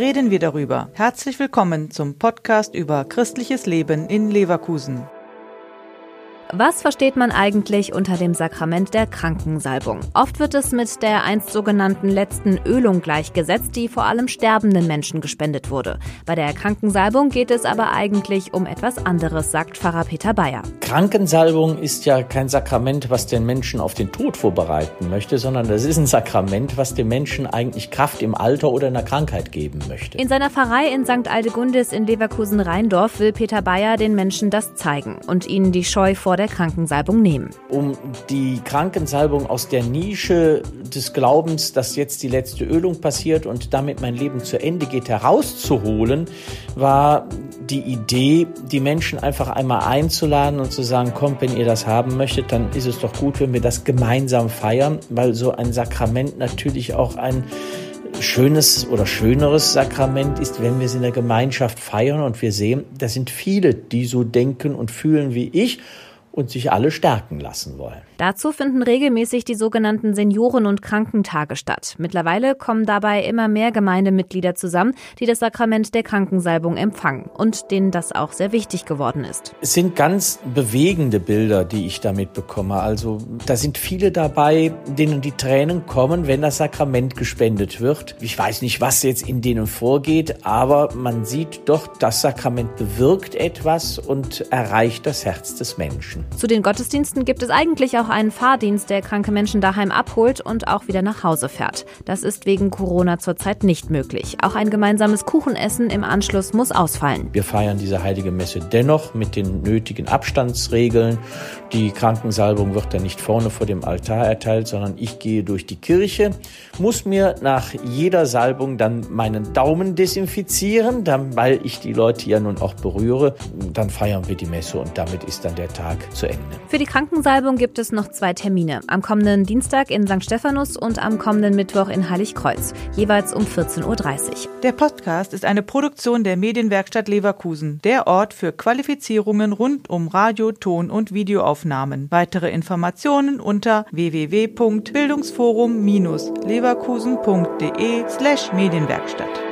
reden wir darüber. Herzlich willkommen zum Podcast über christliches Leben in Leverkusen. Was versteht man eigentlich unter dem Sakrament der Krankensalbung? Oft wird es mit der einst sogenannten letzten Ölung gleichgesetzt, die vor allem sterbenden Menschen gespendet wurde. Bei der Krankensalbung geht es aber eigentlich um etwas anderes, sagt Pfarrer Peter Bayer. Krankensalbung ist ja kein Sakrament, was den Menschen auf den Tod vorbereiten möchte, sondern das ist ein Sakrament, was dem Menschen eigentlich Kraft im Alter oder in der Krankheit geben möchte. In seiner Pfarrei in St. Aldegundis in Leverkusen-Rheindorf will Peter Bayer den Menschen das zeigen und ihnen die Scheu vor der Krankensalbung nehmen. Um die Krankensalbung aus der Nische des Glaubens, dass jetzt die letzte Ölung passiert und damit mein Leben zu Ende geht, herauszuholen, war die Idee, die Menschen einfach einmal einzuladen und zu sagen, kommt, wenn ihr das haben möchtet, dann ist es doch gut, wenn wir das gemeinsam feiern, weil so ein Sakrament natürlich auch ein schönes oder schöneres Sakrament ist, wenn wir es in der Gemeinschaft feiern. Und wir sehen, da sind viele, die so denken und fühlen wie ich und sich alle stärken lassen wollen. Dazu finden regelmäßig die sogenannten Senioren- und Krankentage statt. Mittlerweile kommen dabei immer mehr Gemeindemitglieder zusammen, die das Sakrament der Krankensalbung empfangen und denen das auch sehr wichtig geworden ist. Es sind ganz bewegende Bilder, die ich damit bekomme. Also da sind viele dabei, denen die Tränen kommen, wenn das Sakrament gespendet wird. Ich weiß nicht, was jetzt in denen vorgeht, aber man sieht doch, das Sakrament bewirkt etwas und erreicht das Herz des Menschen. Zu den Gottesdiensten gibt es eigentlich auch einen Fahrdienst, der kranke Menschen daheim abholt und auch wieder nach Hause fährt. Das ist wegen Corona zurzeit nicht möglich. Auch ein gemeinsames Kuchenessen im Anschluss muss ausfallen. Wir feiern diese heilige Messe dennoch mit den nötigen Abstandsregeln. Die Krankensalbung wird dann nicht vorne vor dem Altar erteilt, sondern ich gehe durch die Kirche, muss mir nach jeder Salbung dann meinen Daumen desinfizieren, dann, weil ich die Leute ja nun auch berühre. Dann feiern wir die Messe und damit ist dann der Tag zu Ende. Für die Krankensalbung gibt es noch zwei Termine. Am kommenden Dienstag in St. Stephanus und am kommenden Mittwoch in Heiligkreuz, jeweils um 14.30 Uhr. Der Podcast ist eine Produktion der Medienwerkstatt Leverkusen, der Ort für Qualifizierungen rund um Radio, Ton und Videoaufnahmen. Weitere Informationen unter www.bildungsforum-leverkusen.de slash Medienwerkstatt.